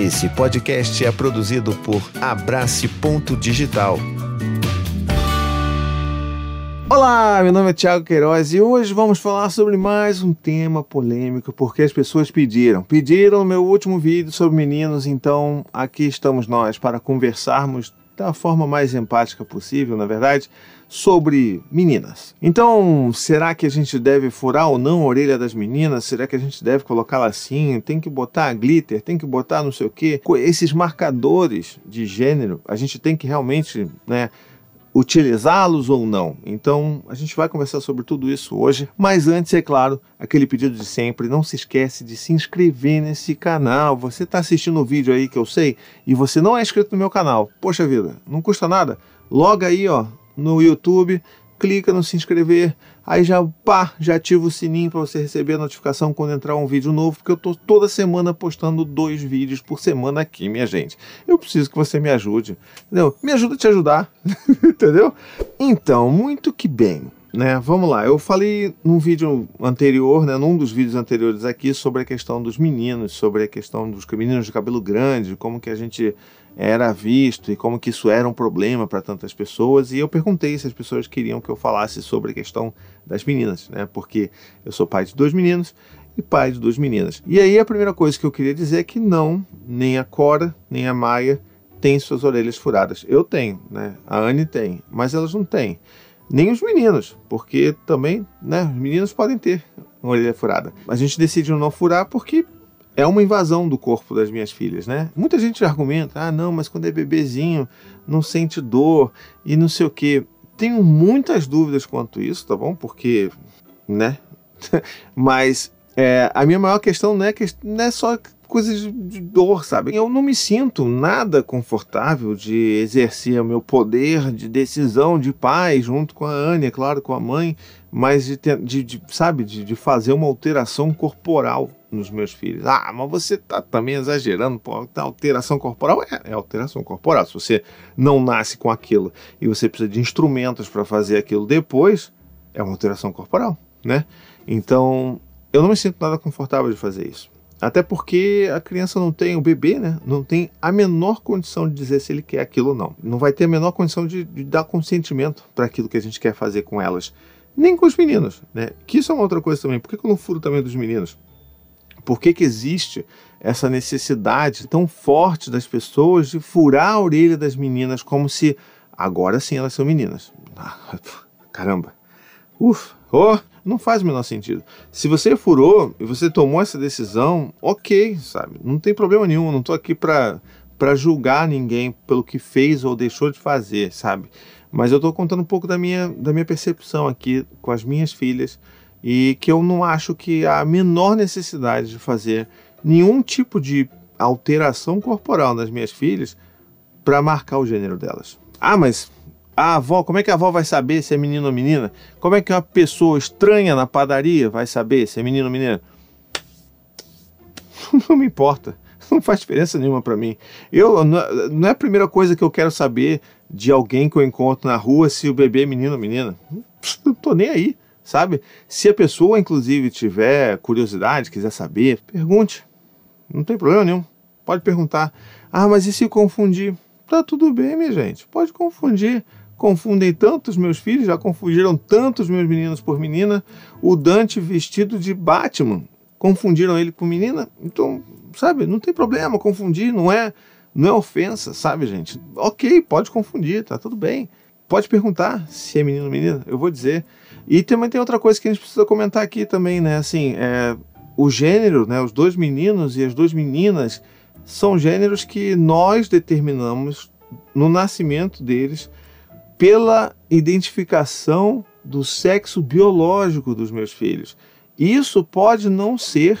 Esse podcast é produzido por Abrace Ponto Digital. Olá, meu nome é Thiago Queiroz e hoje vamos falar sobre mais um tema polêmico porque as pessoas pediram. Pediram no meu último vídeo sobre meninos, então aqui estamos nós para conversarmos da forma mais empática possível, na verdade, sobre meninas. Então, será que a gente deve furar ou não a orelha das meninas? Será que a gente deve colocá-la assim? Tem que botar glitter? Tem que botar não sei o quê? Esses marcadores de gênero, a gente tem que realmente, né? utilizá-los ou não. Então, a gente vai conversar sobre tudo isso hoje. Mas antes, é claro, aquele pedido de sempre, não se esquece de se inscrever nesse canal. Você está assistindo o vídeo aí que eu sei e você não é inscrito no meu canal. Poxa vida, não custa nada. Logo aí, ó, no YouTube, clica no se inscrever, aí já pá, já ativa o sininho para você receber a notificação quando entrar um vídeo novo, porque eu tô toda semana postando dois vídeos por semana aqui, minha gente. Eu preciso que você me ajude, entendeu? Me ajuda a te ajudar, entendeu? Então, muito que bem. Né, vamos lá, eu falei num vídeo anterior, né, num dos vídeos anteriores aqui, sobre a questão dos meninos, sobre a questão dos meninos de cabelo grande, como que a gente era visto e como que isso era um problema para tantas pessoas. E eu perguntei se as pessoas queriam que eu falasse sobre a questão das meninas, né? Porque eu sou pai de dois meninos e pai de duas meninas. E aí a primeira coisa que eu queria dizer é que não, nem a Cora, nem a Maia têm suas orelhas furadas. Eu tenho, né? A Anne tem, mas elas não têm. Nem os meninos, porque também, né, os meninos podem ter uma orelha furada. A gente decidiu não furar porque é uma invasão do corpo das minhas filhas, né? Muita gente argumenta, ah, não, mas quando é bebezinho não sente dor e não sei o quê. Tenho muitas dúvidas quanto isso, tá bom? Porque, né? mas é, a minha maior questão não é, que, não é só coisas de dor, sabe? Eu não me sinto nada confortável de exercer o meu poder de decisão de pai junto com a Anne, é claro, com a mãe, mas de, de, de sabe, de, de fazer uma alteração corporal nos meus filhos. Ah, mas você tá também exagerando, pô, tá alteração corporal é, é, alteração corporal. Se você não nasce com aquilo e você precisa de instrumentos para fazer aquilo depois, é uma alteração corporal, né? Então, eu não me sinto nada confortável de fazer isso. Até porque a criança não tem, o bebê, né? Não tem a menor condição de dizer se ele quer aquilo ou não. Não vai ter a menor condição de, de dar consentimento para aquilo que a gente quer fazer com elas. Nem com os meninos, né? Que isso é uma outra coisa também. Por que, que eu não furo também dos meninos? Por que, que existe essa necessidade tão forte das pessoas de furar a orelha das meninas como se agora sim elas são meninas? Ah, caramba. Uf, oh, não faz o menor sentido. Se você furou e você tomou essa decisão, ok, sabe? Não tem problema nenhum. Não estou aqui para para julgar ninguém pelo que fez ou deixou de fazer, sabe? Mas eu estou contando um pouco da minha, da minha percepção aqui com as minhas filhas e que eu não acho que há a menor necessidade de fazer nenhum tipo de alteração corporal nas minhas filhas para marcar o gênero delas. Ah, mas a avó, como é que a avó vai saber se é menino ou menina? Como é que uma pessoa estranha na padaria vai saber se é menino ou menina? Não me importa. Não faz diferença nenhuma para mim. Eu não é a primeira coisa que eu quero saber de alguém que eu encontro na rua se o bebê é menino ou menina. Não tô nem aí, sabe? Se a pessoa, inclusive, tiver curiosidade, quiser saber, pergunte. Não tem problema nenhum. Pode perguntar. Ah, mas e se confundir? Tá tudo bem, minha gente. Pode confundir confundem tantos meus filhos, já confundiram tantos meus meninos por menina. O Dante vestido de Batman, confundiram ele por menina. Então, sabe, não tem problema confundir, não é, não é ofensa, sabe, gente? Ok, pode confundir, tá tudo bem. Pode perguntar se é menino ou menina, eu vou dizer. E também tem outra coisa que a gente precisa comentar aqui também, né? Assim, é, o gênero, né? Os dois meninos e as duas meninas são gêneros que nós determinamos no nascimento deles pela identificação do sexo biológico dos meus filhos. Isso pode não ser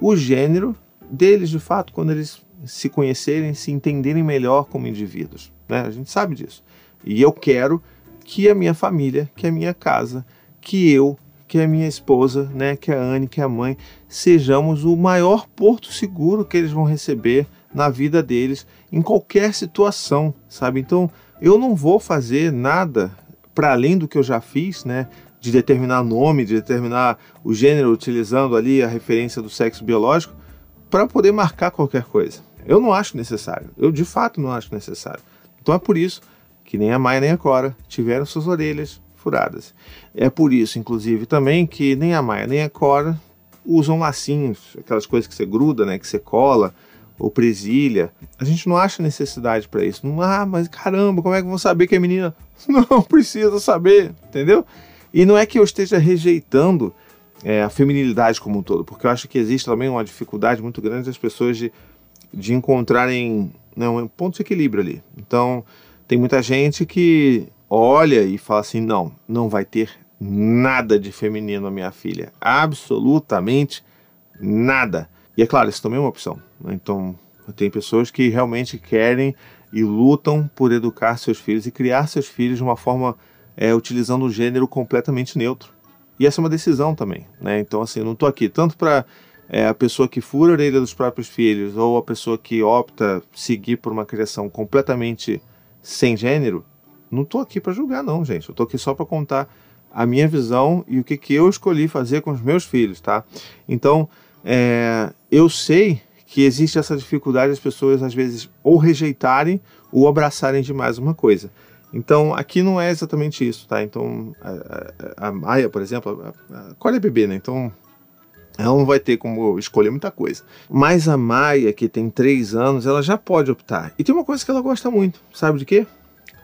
o gênero deles, de fato, quando eles se conhecerem, se entenderem melhor como indivíduos. Né? A gente sabe disso. E eu quero que a minha família, que a minha casa, que eu, que a minha esposa, né, que a Anne, que a mãe, sejamos o maior porto seguro que eles vão receber na vida deles, em qualquer situação, sabe? Então, eu não vou fazer nada para além do que eu já fiz, né? De determinar nome, de determinar o gênero utilizando ali a referência do sexo biológico, para poder marcar qualquer coisa. Eu não acho necessário. Eu de fato não acho necessário. Então é por isso que nem a Maia nem a Cora tiveram suas orelhas furadas. É por isso, inclusive, também que nem a Maia nem a Cora usam lacinhos, aquelas coisas que você gruda, né, que você cola ou presilha. A gente não acha necessidade para isso. Não, ah, mas caramba, como é que vão saber que é menina? Não precisa saber, entendeu? E não é que eu esteja rejeitando é, a feminilidade como um todo, porque eu acho que existe também uma dificuldade muito grande das pessoas de, de encontrarem né, um ponto de equilíbrio ali. Então, tem muita gente que olha e fala assim: não, não vai ter nada de feminino a minha filha. Absolutamente nada. E é claro, isso também é uma opção. Né? Então, tem pessoas que realmente querem e lutam por educar seus filhos e criar seus filhos de uma forma é, utilizando o gênero completamente neutro. E essa é uma decisão também. Né? Então, assim, eu não estou aqui tanto para é, a pessoa que fura a orelha dos próprios filhos ou a pessoa que opta seguir por uma criação completamente sem gênero. Não estou aqui para julgar, não, gente. Eu estou aqui só para contar a minha visão e o que, que eu escolhi fazer com os meus filhos, tá? Então, é, eu sei que existe essa dificuldade das pessoas, às vezes, ou rejeitarem ou abraçarem demais uma coisa. Então, aqui não é exatamente isso, tá? Então, a, a, a Maia, por exemplo, a, a é bebê, né? Então, ela não vai ter como escolher muita coisa. Mas a Maia, que tem três anos, ela já pode optar. E tem uma coisa que ela gosta muito, sabe de quê?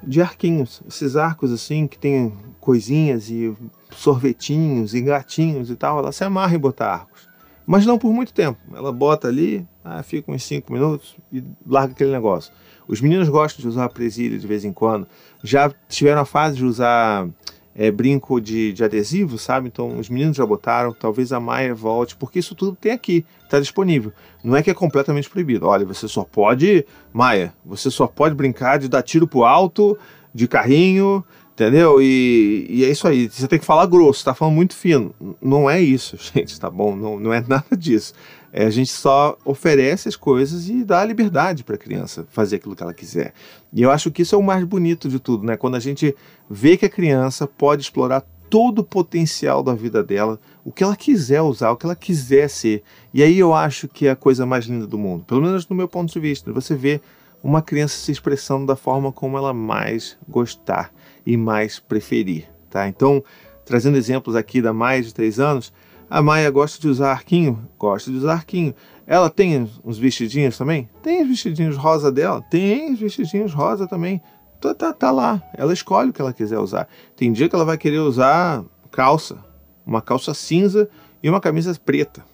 De arquinhos. Esses arcos assim, que tem coisinhas e sorvetinhos e gatinhos e tal, ela se amarra em botar arcos. Mas não por muito tempo. Ela bota ali, ah, fica uns 5 minutos e larga aquele negócio. Os meninos gostam de usar presilha de vez em quando. Já tiveram a fase de usar é, brinco de, de adesivo, sabe? Então os meninos já botaram. Talvez a Maia volte, porque isso tudo tem aqui, está disponível. Não é que é completamente proibido. Olha, você só pode, Maia, você só pode brincar de dar tiro pro alto, de carrinho, Entendeu? E, e, é isso aí. Você tem que falar grosso, tá falando muito fino. Não é isso, gente, tá bom? Não, não é nada disso. É, a gente só oferece as coisas e dá a liberdade para a criança fazer aquilo que ela quiser. E eu acho que isso é o mais bonito de tudo, né? Quando a gente vê que a criança pode explorar todo o potencial da vida dela, o que ela quiser usar, o que ela quiser ser. E aí eu acho que é a coisa mais linda do mundo, pelo menos no meu ponto de vista. Você vê uma criança se expressando da forma como ela mais gostar e mais preferir. Tá? Então, trazendo exemplos aqui da Maia de 3 anos, a Maia gosta de usar arquinho? Gosta de usar arquinho. Ela tem uns vestidinhos também? Tem os vestidinhos rosa dela? Tem os vestidinhos rosa também. Tá, tá, tá lá. Ela escolhe o que ela quiser usar. Tem dia que ela vai querer usar calça, uma calça cinza e uma camisa preta.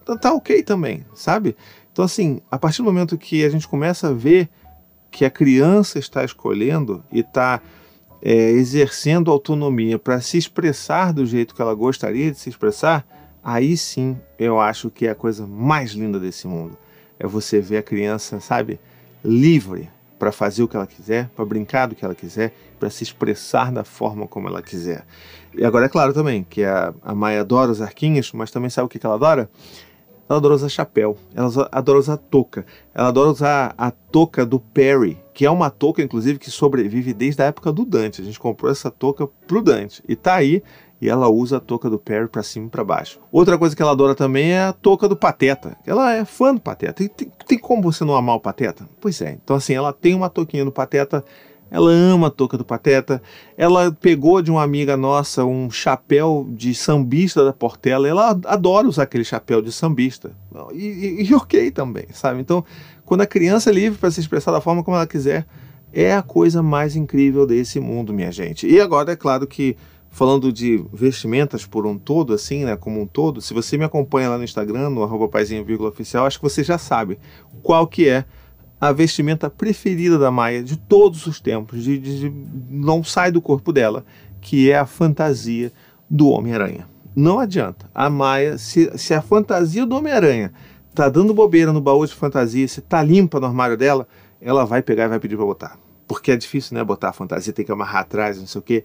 Então tá ok também, sabe? Então, assim, a partir do momento que a gente começa a ver que a criança está escolhendo e está é, exercendo autonomia para se expressar do jeito que ela gostaria de se expressar, aí sim eu acho que é a coisa mais linda desse mundo. É você ver a criança, sabe, livre para fazer o que ela quiser, para brincar do que ela quiser, para se expressar da forma como ela quiser. E agora é claro também que a, a Maia adora os arquinhos, mas também sabe o que, que ela adora? Ela adora usar chapéu, ela adora usar touca, ela adora usar a touca do Perry, que é uma touca, inclusive, que sobrevive desde a época do Dante. A gente comprou essa touca pro Dante e tá aí. E ela usa a touca do Perry para cima e para baixo. Outra coisa que ela adora também é a touca do Pateta. Ela é fã do Pateta. E tem, tem como você não amar o Pateta? Pois é. Então, assim, ela tem uma touquinha do Pateta ela ama a touca do Pateta. Ela pegou de uma amiga nossa um chapéu de sambista da Portela. Ela adora usar aquele chapéu de sambista. E, e, e ok também, sabe? Então, quando a criança é livre para se expressar da forma como ela quiser, é a coisa mais incrível desse mundo, minha gente. E agora, é claro que falando de vestimentas por um todo, assim, né, como um todo, se você me acompanha lá no Instagram, no arroba oficial, acho que você já sabe qual que é a vestimenta preferida da Maia de todos os tempos, de, de, de, não sai do corpo dela, que é a fantasia do Homem-Aranha. Não adianta. A Maia, se, se a fantasia do Homem-Aranha tá dando bobeira no baú de fantasia, se tá limpa no armário dela, ela vai pegar e vai pedir para botar. Porque é difícil, né, botar a fantasia, tem que amarrar atrás, não sei o quê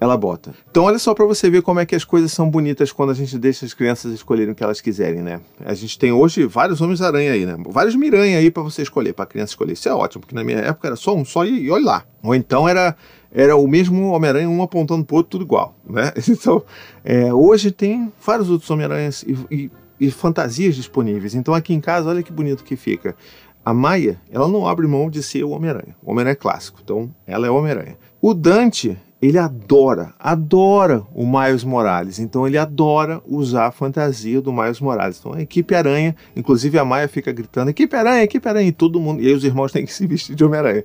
ela bota. Então olha só para você ver como é que as coisas são bonitas quando a gente deixa as crianças escolherem o que elas quiserem, né? A gente tem hoje vários homens-aranha aí, né? Vários miranha aí para você escolher, para criança escolher. Isso é ótimo, porque na minha época era só um só e, e olha lá. Ou então era era o mesmo Homem-Aranha, um apontando pro outro, tudo igual, né? Então, é, hoje tem vários outros Homem-Aranhas e, e, e fantasias disponíveis. Então aqui em casa, olha que bonito que fica. A Maia, ela não abre mão de ser o Homem-Aranha. O Homem-Aranha é clássico, então ela é o Homem-Aranha. O Dante, ele adora, adora o Miles Morales. Então ele adora usar a fantasia do Miles Morales. Então a equipe Aranha, inclusive a Maia fica gritando: equipe Aranha, equipe Aranha, e todo mundo. E aí os irmãos têm que se vestir de Homem-Aranha.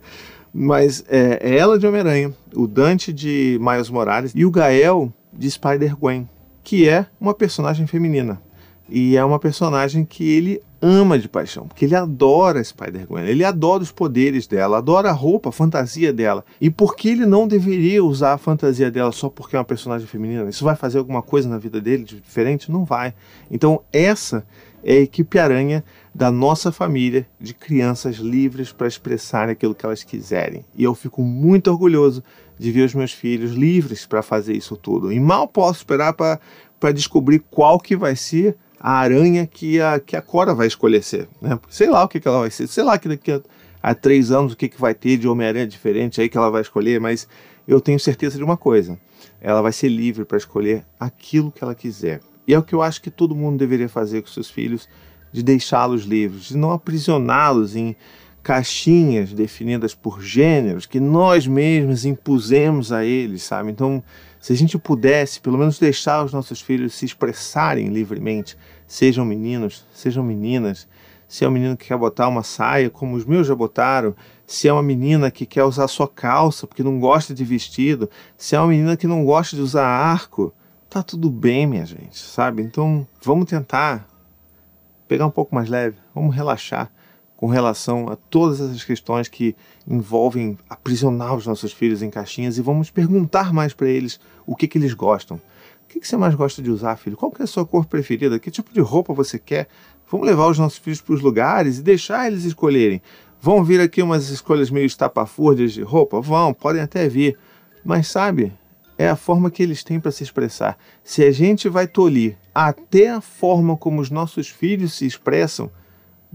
Mas é, é ela de Homem-Aranha, o Dante de Miles Morales e o Gael de Spider-Gwen, que é uma personagem feminina. E é uma personagem que ele ama de paixão, porque ele adora Spider-Gwen, ele adora os poderes dela, adora a roupa, a fantasia dela. E por que ele não deveria usar a fantasia dela só porque é uma personagem feminina? Isso vai fazer alguma coisa na vida dele de diferente? Não vai. Então, essa é a equipe aranha da nossa família de crianças livres para expressarem aquilo que elas quiserem. E eu fico muito orgulhoso de ver os meus filhos livres para fazer isso tudo. E mal posso esperar para descobrir qual que vai ser a aranha que a, que a Cora vai escolher ser. Né? Sei lá o que, que ela vai ser, sei lá que daqui a, a três anos o que, que vai ter de Homem-Aranha diferente aí que ela vai escolher, mas eu tenho certeza de uma coisa: ela vai ser livre para escolher aquilo que ela quiser. E é o que eu acho que todo mundo deveria fazer com seus filhos, de deixá-los livres, de não aprisioná-los em caixinhas definidas por gêneros que nós mesmos impusemos a eles, sabe? Então, se a gente pudesse, pelo menos deixar os nossos filhos se expressarem livremente, sejam meninos, sejam meninas, se é um menino que quer botar uma saia, como os meus já botaram, se é uma menina que quer usar sua calça porque não gosta de vestido, se é uma menina que não gosta de usar arco, tá tudo bem, minha gente, sabe? Então, vamos tentar pegar um pouco mais leve, vamos relaxar com relação a todas essas questões que envolvem aprisionar os nossos filhos em caixinhas e vamos perguntar mais para eles o que, que eles gostam. O que, que você mais gosta de usar, filho? Qual que é a sua cor preferida? Que tipo de roupa você quer? Vamos levar os nossos filhos para os lugares e deixar eles escolherem. Vão vir aqui umas escolhas meio estapafúrdias de roupa? Vão, podem até vir. Mas sabe, é a forma que eles têm para se expressar. Se a gente vai tolir até a forma como os nossos filhos se expressam,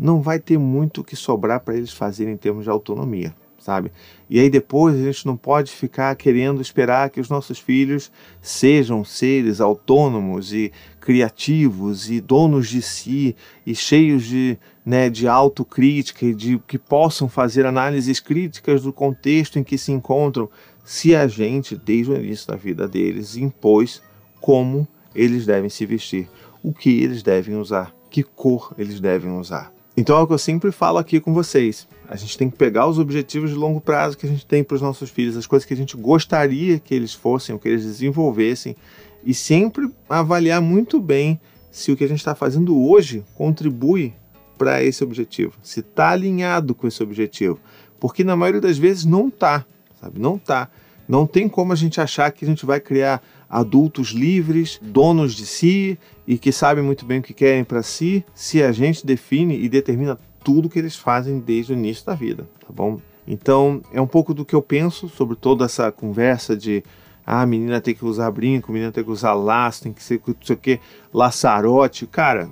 não vai ter muito que sobrar para eles fazerem em termos de autonomia, sabe? E aí depois a gente não pode ficar querendo esperar que os nossos filhos sejam seres autônomos e criativos e donos de si e cheios de, né, de autocrítica e de que possam fazer análises críticas do contexto em que se encontram, se a gente, desde o início da vida deles, impôs como eles devem se vestir, o que eles devem usar, que cor eles devem usar. Então é o que eu sempre falo aqui com vocês. A gente tem que pegar os objetivos de longo prazo que a gente tem para os nossos filhos, as coisas que a gente gostaria que eles fossem, o que eles desenvolvessem, e sempre avaliar muito bem se o que a gente está fazendo hoje contribui para esse objetivo, se está alinhado com esse objetivo. Porque na maioria das vezes não está, sabe? Não está. Não tem como a gente achar que a gente vai criar adultos livres, donos de si e que sabem muito bem o que querem para si, se a gente define e determina tudo que eles fazem desde o início da vida, tá bom? Então, é um pouco do que eu penso sobre toda essa conversa de ah, menina tem que usar brinco, menina tem que usar laço, tem que ser não sei o que, laçarote. Cara,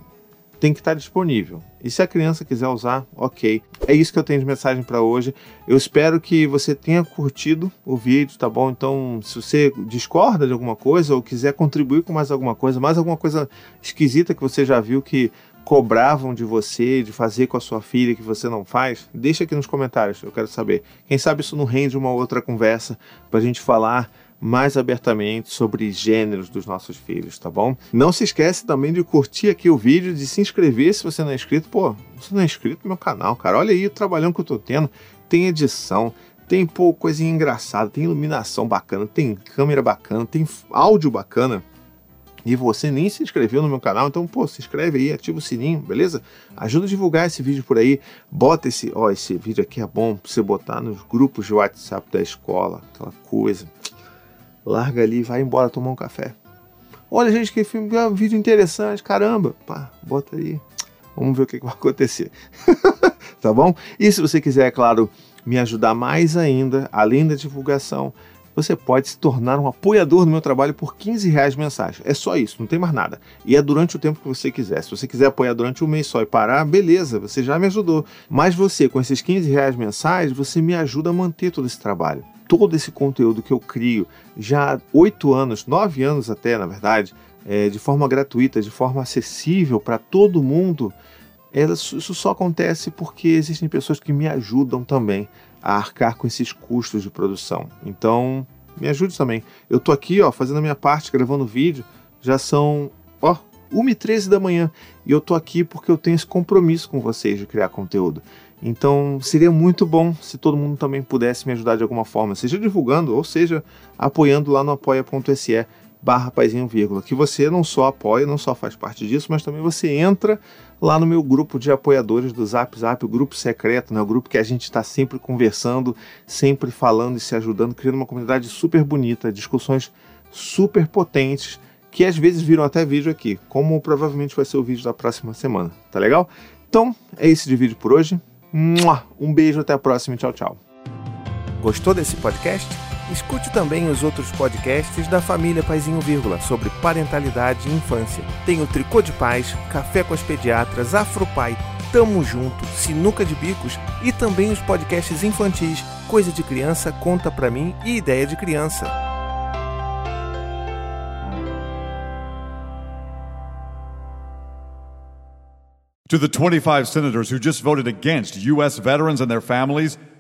tem que estar disponível. E se a criança quiser usar, ok. É isso que eu tenho de mensagem para hoje. Eu espero que você tenha curtido o vídeo, tá bom? Então, se você discorda de alguma coisa ou quiser contribuir com mais alguma coisa, mais alguma coisa esquisita que você já viu que cobravam de você, de fazer com a sua filha que você não faz, deixa aqui nos comentários, eu quero saber. Quem sabe isso não rende uma outra conversa para a gente falar mais abertamente sobre gêneros dos nossos filhos, tá bom? Não se esquece também de curtir aqui o vídeo, de se inscrever se você não é inscrito. Pô, você não é inscrito no meu canal, cara. Olha aí o trabalhão que eu tô tendo. Tem edição, tem pô, coisinha engraçada, tem iluminação bacana, tem câmera bacana, tem áudio bacana. E você nem se inscreveu no meu canal, então, pô, se inscreve aí, ativa o sininho, beleza? Ajuda a divulgar esse vídeo por aí. Bota esse, ó, esse vídeo aqui é bom pra você botar nos grupos de WhatsApp da escola, aquela coisa larga ali vai embora tomar um café. Olha, gente, que filme, um vídeo interessante, caramba. Pá, bota aí. Vamos ver o que, que vai acontecer. tá bom? E se você quiser, é claro, me ajudar mais ainda, além da divulgação, você pode se tornar um apoiador do meu trabalho por 15 reais mensais. É só isso, não tem mais nada. E é durante o tempo que você quiser. Se você quiser apoiar durante um mês só e parar, beleza, você já me ajudou. Mas você, com esses 15 reais mensais, você me ajuda a manter todo esse trabalho todo esse conteúdo que eu crio já há oito anos, nove anos até, na verdade, é, de forma gratuita, de forma acessível para todo mundo, isso só acontece porque existem pessoas que me ajudam também a arcar com esses custos de produção. Então, me ajude também. Eu tô aqui, ó, fazendo a minha parte, gravando vídeo. Já são, ó, 1h13 da manhã. E eu tô aqui porque eu tenho esse compromisso com vocês de criar conteúdo. Então, seria muito bom se todo mundo também pudesse me ajudar de alguma forma, seja divulgando ou seja apoiando lá no apoia.se barra paizinho vírgula, que você não só apoia, não só faz parte disso, mas também você entra lá no meu grupo de apoiadores do Zap Zap, o grupo secreto, né? o grupo que a gente está sempre conversando, sempre falando e se ajudando, criando uma comunidade super bonita, discussões super potentes, que às vezes viram até vídeo aqui, como provavelmente vai ser o vídeo da próxima semana, tá legal? Então, é esse de vídeo por hoje. Um beijo, até a próxima e tchau, tchau. Gostou desse podcast? Escute também os outros podcasts da família Paizinho Vírgula sobre parentalidade e infância. Tem o Tricô de Paz, Café com as Pediatras, Afropai, Tamo Junto, Sinuca de Bicos e também os podcasts infantis Coisa de Criança, Conta Pra Mim e Ideia de Criança. To the 25 senators who just voted against U.S. veterans and their families,